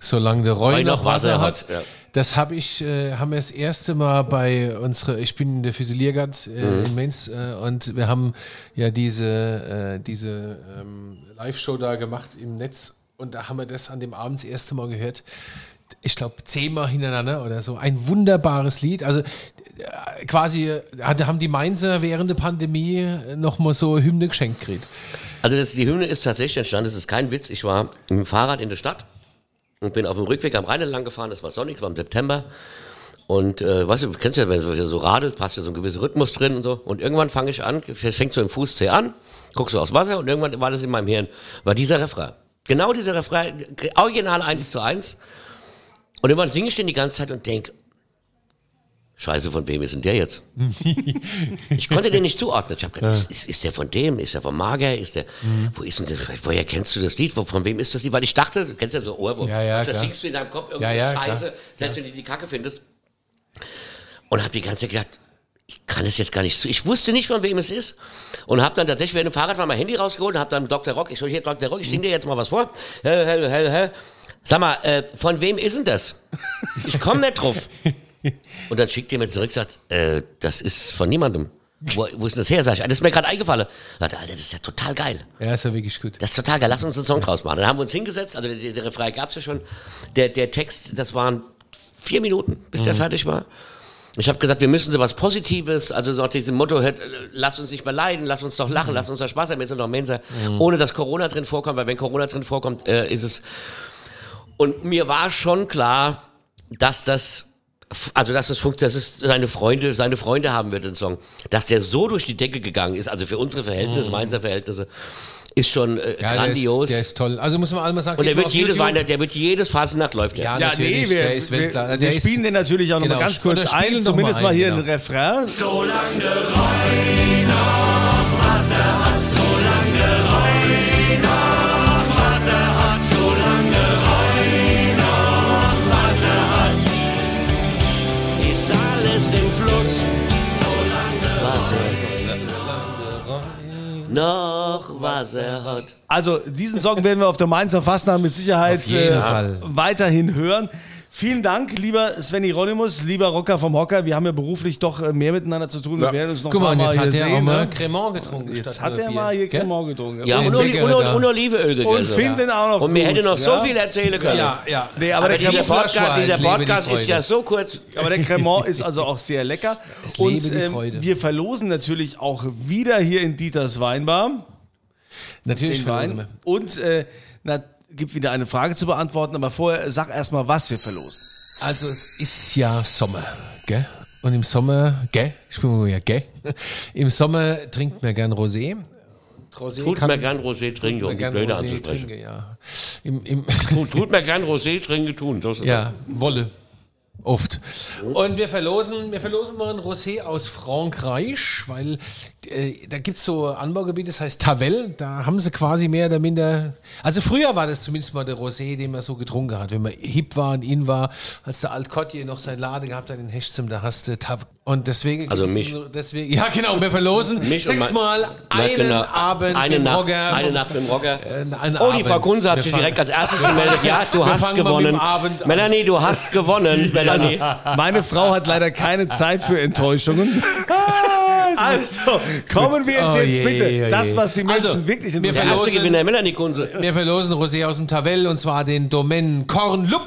solange der Roy, Roy noch Wasser hat. ja. Das habe ich, äh, haben wir das erste Mal bei unserer, ich bin in der Füsiliergard äh, in Mainz äh, und wir haben ja diese, äh, diese ähm, Live-Show da gemacht im Netz und da haben wir das an dem Abend das erste Mal gehört. Ich glaube, zehnmal hintereinander oder so. Ein wunderbares Lied. Also äh, quasi äh, haben die Mainzer während der Pandemie nochmal so Hymne geschenkt gekriegt. Also das, die Hymne ist tatsächlich entstanden, das ist kein Witz. Ich war mit dem Fahrrad in der Stadt und bin auf dem Rückweg am Rhein entlang gefahren, das war sonnig, war im September. Und äh, weißt du, kennst ja, wenn du so radelt, passt ja so ein gewisser Rhythmus drin und so. Und irgendwann fange ich an, fängt so im Fußzeh an, guckst du aufs Wasser und irgendwann war das in meinem Hirn, war dieser Refrain. Genau dieser Refrain, original eins zu eins. Und irgendwann singe ich den die ganze Zeit und denk, Scheiße, von wem ist denn der jetzt? ich konnte den nicht zuordnen. Ich habe gedacht, ist, ist, ist der von dem? Ist der von Mager? Ist der, Mhm. wo ist denn das? Woher kennst du das Lied? Wo, von wem ist das Lied? Weil ich dachte, du kennst ja so Ohrwurm. Ja, ja, das singst du in deinem Kopf irgendeine Ja, ja, Scheiße, klar. selbst wenn du die Kacke findest. Und habe die ganze Zeit gedacht, ich kann es jetzt gar nicht zu. Ich wusste nicht, von wem es ist. Und habe dann tatsächlich während dem Fahrrad mal mein Handy rausgeholt und habe dann Dr. Rock, ich so, hier Dr. Rock, ich singe dir jetzt mal was vor. Hä, hä, hä, hä. Sag mal, äh, von wem ist denn das? Ich komme nicht drauf. Und dann schickt ihr mir zurück, sagt, äh, das ist von niemandem. Wo, wo ist denn das her? Sag ich, "Ah, das ist mir gerade eingefallen. Sagt er, Alter, das ist ja total geil. Ja, ist ja wirklich gut. Das ist total geil, lass uns einen Song draus machen. Dann haben wir uns hingesetzt, also der, der Refrain gab's ja schon. Der, der Text, das waren vier Minuten, bis der fertig war. Ich habe gesagt, wir müssen so was Positives, also so nach diesem Motto, hört, äh, lass uns nicht mehr leiden, lass uns doch lachen, lass uns doch Spaß haben, wir sind doch Menschen, ohne dass Corona drin vorkommt, weil wenn Corona drin vorkommt, äh, ist es... Und mir war schon klar, dass das also dass das funktioniert, dass es seine Freunde, seine Freunde haben wird, den Song. Dass der so durch die Decke gegangen ist, also für unsere Verhältnisse, Mainzer Verhältnisse, ist schon äh, Ja, grandios. Der ist, der ist toll. Also muss man einmal sagen, und der mal wird jedes. Weihnachten, der wird jedes Fasnacht läuft der. Ja, Ja, natürlich, nee, wir, der ist wir, Weltklasse. wir Der ist- spielen den natürlich auch noch Genau, mal ganz kurz ein, zumindest mal mal ein, hier genau. ein Refrain. Ist noch was er hat. Also diesen Song werden wir auf der Mainzer Fastnacht mit Sicherheit Auf jeden äh, Fall. weiterhin hören. Vielen Dank, lieber Sven Hieronymus, lieber Rocker vom Hocker. Wir haben ja beruflich doch äh, mehr miteinander zu tun. Wir werden uns noch Guck mal, und paar jetzt Mal hat hier der auch sehen. mal Ne? Cremant getrunken. Jetzt statt hat er mal hier? Cremant getrunken. Ja, und, und, Oli, und, da. und Olivenöl gegessen. und findet den auch noch Und wir gut. hätten noch so ja? viel erzählen können. Ja, ja. Nee, aber, Aber der dieser Cremant, Podcast, dieser Podcast ist ja so kurz. aber der Cremant ist also auch sehr lecker. Es Und lebe die ähm, wir verlosen natürlich auch wieder hier in Dieters Weinbar Natürlich den verlosen Wein. wir. Und äh, na, gibt wieder eine Frage zu beantworten, aber vorher sag erstmal, was wir verlosen. Also es ist ja Sommer, gell? Und im Sommer, gell? Ich bin mal ja, gell? Im Sommer trinkt man gern Rosé. Rosé Tut kann mir gern Rosé trinken, um man die Blöde Rosé anzusprechen. ja. Im, im, Tut, tut mir gern Rosé trinken tun. Das ja, Wolle. Oft. Und wir verlosen, wir verlosen mal ein Rosé aus Frankreich, weil äh, da gibt es so Anbaugebiete, das heißt Tavel, da haben sie quasi mehr oder minder. Also früher war das zumindest mal der Rosé, den man so getrunken hat. Wenn man hip war und in war, als der Altkotje noch sein Lade gehabt hat in Hechtzum, da hast du Tab Und deswegen, Also mich. deswegen, ja genau, wir verlosen sechsmal einen Na, genau. Abend eine im Nacht, Rocker. Eine Nacht mit dem Rocker. Äh, Oh, die Frau. Kunze hat Wir sich fangen- direkt als erstes gemeldet. Ja, du Wir hast gewonnen. Melanie, du hast gewonnen. Melanie. Meine Frau hat leider keine Zeit für Enttäuschungen. Also, kommen wir jetzt, Oh je, bitte. oh je. Das, was die Menschen Also, wirklich wir Der interessiert. erste Verlosen- Gewinner, Melanie Kunze. Wir verlosen Rosé aus dem Tavell und zwar den Domain Kornlup.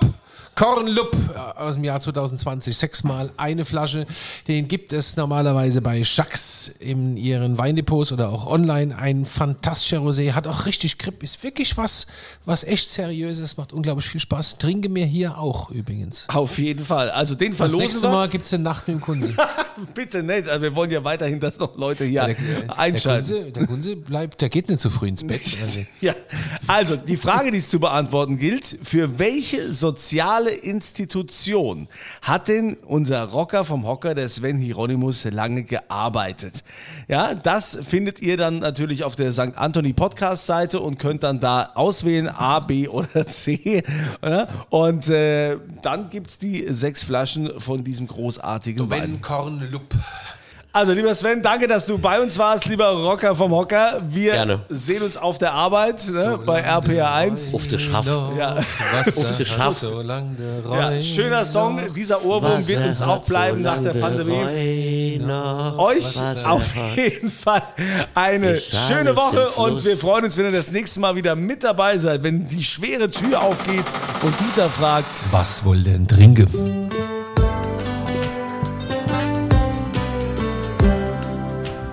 Kornlup aus dem Jahr 2020, sechsmal eine Flasche. Den gibt es normalerweise bei Jacques in ihren Weindepots oder auch online. Ein fantastischer Rosé, hat auch richtig Grip, ist wirklich was, was echt seriöses, macht unglaublich viel Spaß. Trinke mir hier auch übrigens. Auf jeden Fall. Also den Das verlosen nächste wir. Mal gibt es eine Nacht mit dem Kunze. Bitte nicht. Also wir wollen ja weiterhin, dass noch Leute hier Der, der, einschalten. Kunze, der Kunze bleibt, der geht nicht zu früh ins Bett. Also, Ja, also die Frage, die es zu beantworten gilt, für welche soziale Institution hat denn unser Rocker vom Hocker, der Sven Hieronymus, lange gearbeitet? Ja, das findet ihr dann natürlich auf der St. Anthony Podcast Seite und könnt dann da auswählen A, B oder C. Und äh, dann gibt es die sechs Flaschen von diesem großartigen Wein. Kornlup. Also, lieber Sven, danke, dass du bei uns warst, lieber Rocker vom Hocker. Wir Gerne. sehen uns auf der Arbeit ne, bei RPR1. Auf der Schaff. Ja. Wasser Auf der Schaft. so lang der Ja, schöner Song. Dieser Ohrwurm wird uns auch bleiben nach der Pandemie. Euch auf jeden Fall eine schöne Woche und wir freuen uns, wenn ihr das nächste Mal wieder mit dabei seid, wenn die schwere Tür aufgeht und Dieter fragt, Was wohl denn trinken?